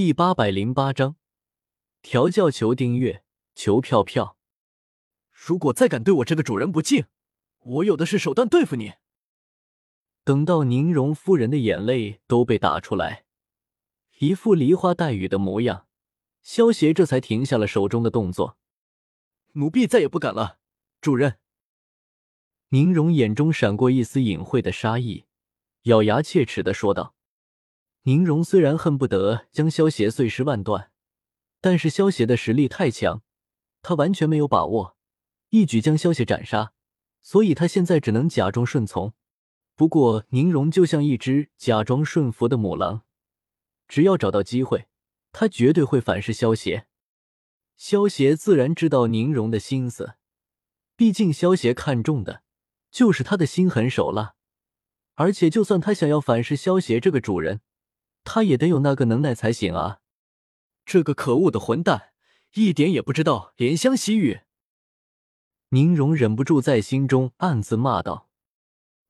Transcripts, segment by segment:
第八百零八章，调教求订阅，求票票。如果再敢对我这个主人不敬，我有的是手段对付你。等到宁荣夫人的眼泪都被打出来，一副梨花带雨的模样，萧协这才停下了手中的动作。奴婢再也不敢了，主人。宁荣眼中闪过一丝隐晦的杀意，咬牙切齿的说道。宁荣虽然恨不得将萧邪碎尸万段，但是萧邪的实力太强，他完全没有把握一举将萧邪斩杀，所以他现在只能假装顺从。不过宁荣就像一只假装顺服的母狼，只要找到机会，他绝对会反噬萧邪。萧邪自然知道宁荣的心思，毕竟萧邪看中的就是他的心狠手辣，而且就算他想要反噬萧邪这个主人。他也得有那个能耐才行啊！这个可恶的混蛋，一点也不知道怜香惜玉。宁荣忍不住在心中暗自骂道：“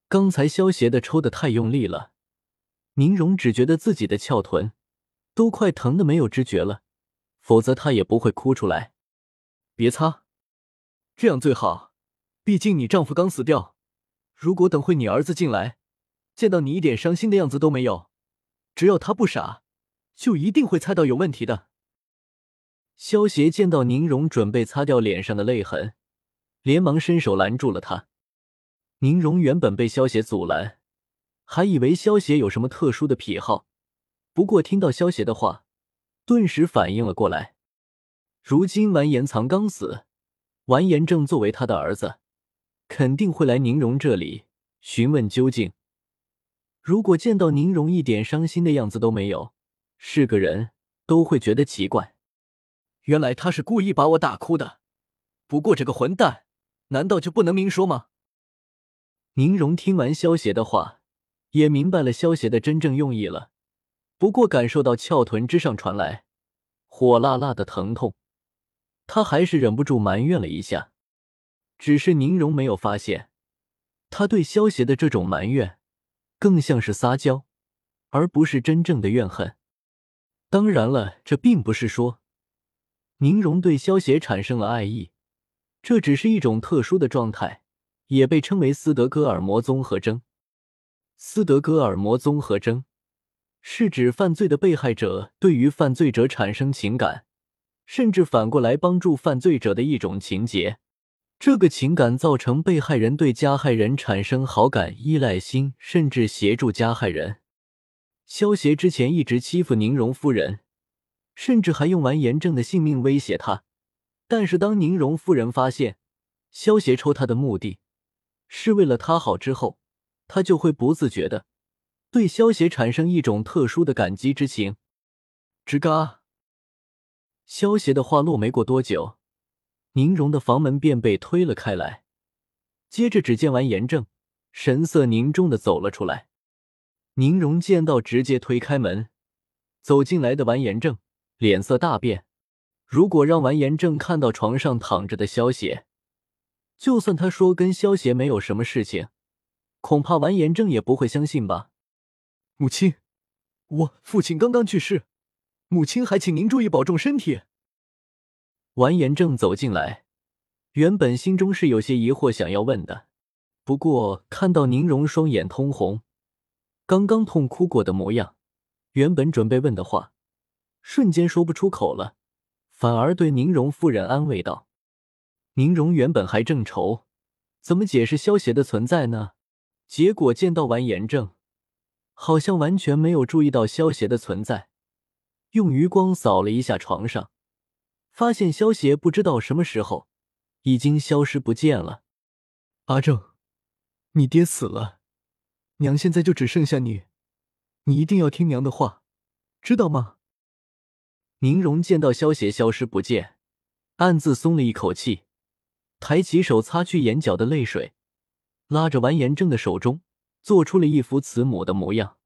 刚才萧邪的抽的太用力了，宁荣只觉得自己的翘臀都快疼的没有知觉了，否则他也不会哭出来。别擦，这样最好，毕竟你丈夫刚死掉。如果等会你儿子进来，见到你一点伤心的样子都没有。”只要他不傻，就一定会猜到有问题的。萧协见到宁荣准备擦掉脸上的泪痕，连忙伸手拦住了他。宁荣原本被萧协阻拦，还以为萧协有什么特殊的癖好，不过听到萧协的话，顿时反应了过来。如今完颜藏刚死，完颜正作为他的儿子，肯定会来宁荣这里询问究竟。如果见到宁荣一点伤心的样子都没有，是个人都会觉得奇怪。原来他是故意把我打哭的。不过这个混蛋，难道就不能明说吗？宁荣听完萧邪的话，也明白了萧邪的真正用意了。不过感受到翘臀之上传来火辣辣的疼痛，他还是忍不住埋怨了一下。只是宁荣没有发现，他对萧邪的这种埋怨。更像是撒娇，而不是真正的怨恨。当然了，这并不是说宁荣对萧协产生了爱意，这只是一种特殊的状态，也被称为斯德哥尔摩综合征。斯德哥尔摩综合征是指犯罪的被害者对于犯罪者产生情感，甚至反过来帮助犯罪者的一种情节。这个情感造成被害人对加害人产生好感、依赖心，甚至协助加害人。萧协之前一直欺负宁荣夫人，甚至还用完颜正的性命威胁他。但是当宁荣夫人发现萧协抽他的目的是为了他好之后，他就会不自觉的对萧协产生一种特殊的感激之情。吱嘎，萧协的话落没过多久。宁荣的房门便被推了开来，接着只见完颜正神色凝重的走了出来。宁荣见到直接推开门走进来的完颜正，脸色大变。如果让完颜正看到床上躺着的萧邪，就算他说跟萧邪没有什么事情，恐怕完颜正也不会相信吧。母亲，我父亲刚刚去世，母亲还请您注意保重身体。完颜正走进来，原本心中是有些疑惑，想要问的，不过看到宁荣双眼通红，刚刚痛哭过的模样，原本准备问的话，瞬间说不出口了，反而对宁荣夫人安慰道：“宁荣原本还正愁怎么解释萧邪的存在呢，结果见到完颜正，好像完全没有注意到萧邪的存在，用余光扫了一下床上。”发现萧邪不知道什么时候已经消失不见了。阿正，你爹死了，娘现在就只剩下你，你一定要听娘的话，知道吗？宁荣见到萧邪消失不见，暗自松了一口气，抬起手擦去眼角的泪水，拉着完颜正的手中，做出了一副慈母的模样。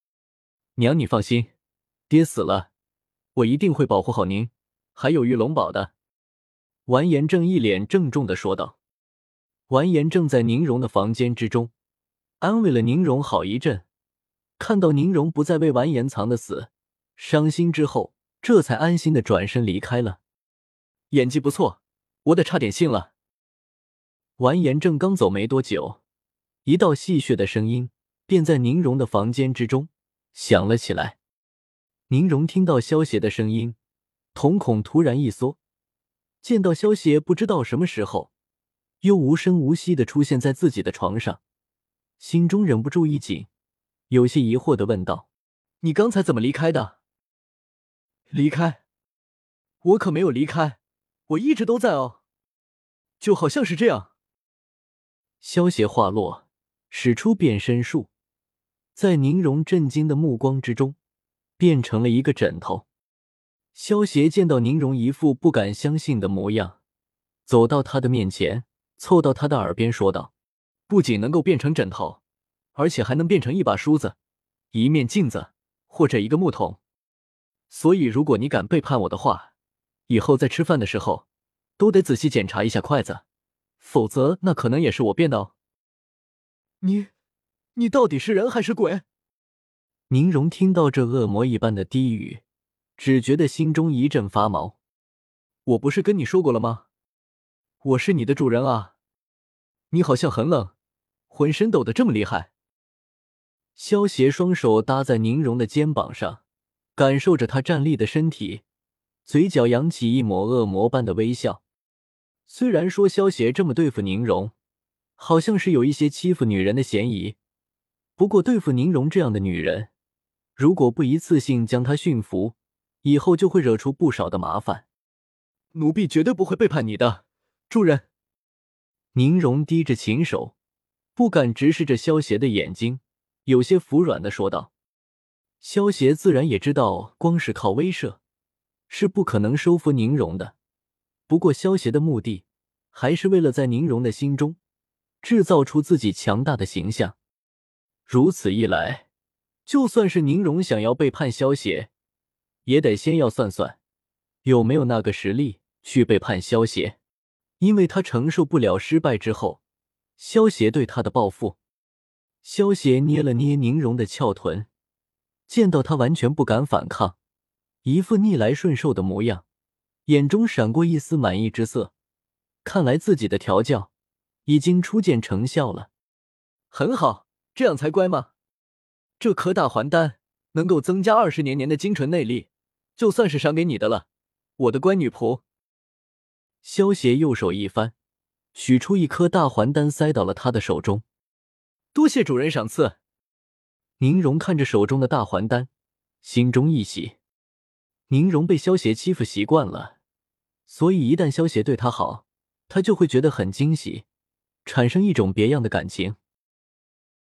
娘，你放心，爹死了，我一定会保护好您。还有玉龙宝的，完颜正一脸郑重的说道。完颜正在宁荣的房间之中，安慰了宁荣好一阵。看到宁荣不再为完颜藏的死伤心之后，这才安心的转身离开了。演技不错，我得差点信了。完颜正刚走没多久，一道戏谑的声音便在宁荣的房间之中响了起来。宁荣听到萧邪的声音，瞳孔突然一缩，见到萧邪不知道什么时候又无声无息的出现在自己的床上，心中忍不住一紧，有些疑惑的问道：“你刚才怎么离开的？”“离开？我可没有离开，我一直都在哦，就好像是这样。”萧邪话落，使出变身术，在宁荣震惊的目光之中。变成了一个枕头。萧邪见到宁荣一副不敢相信的模样，走到他的面前，凑到他的耳边说道：“不仅能够变成枕头，而且还能变成一把梳子、一面镜子或者一个木桶。所以，如果你敢背叛我的话，以后在吃饭的时候都得仔细检查一下筷子，否则那可能也是我变的哦。”你，你到底是人还是鬼？宁荣听到这恶魔一般的低语，只觉得心中一阵发毛。我不是跟你说过了吗？我是你的主人啊！你好像很冷，浑身抖得这么厉害。萧邪双手搭在宁荣的肩膀上，感受着他站立的身体，嘴角扬起一抹恶魔般的微笑。虽然说萧邪这么对付宁荣，好像是有一些欺负女人的嫌疑，不过对付宁荣这样的女人。如果不一次性将她驯服，以后就会惹出不少的麻烦。奴婢绝对不会背叛你的，主人。宁荣低着琴手，不敢直视着萧邪的眼睛，有些服软的说道。萧邪自然也知道，光是靠威慑是不可能收服宁荣的。不过，萧邪的目的还是为了在宁荣的心中制造出自己强大的形象。如此一来。就算是宁荣想要背叛萧邪，也得先要算算有没有那个实力去背叛萧邪，因为他承受不了失败之后萧邪对他的报复。萧邪捏了捏宁荣的翘臀，见到他完全不敢反抗，一副逆来顺受的模样，眼中闪过一丝满意之色。看来自己的调教已经初见成效了，很好，这样才乖嘛？这颗大还丹能够增加二十年年的精纯内力，就算是赏给你的了，我的乖女仆。萧邪右手一翻，取出一颗大还丹，塞到了他的手中。多谢主人赏赐。宁荣看着手中的大还丹，心中一喜。宁荣被萧邪欺负习惯了，所以一旦萧邪对他好，他就会觉得很惊喜，产生一种别样的感情。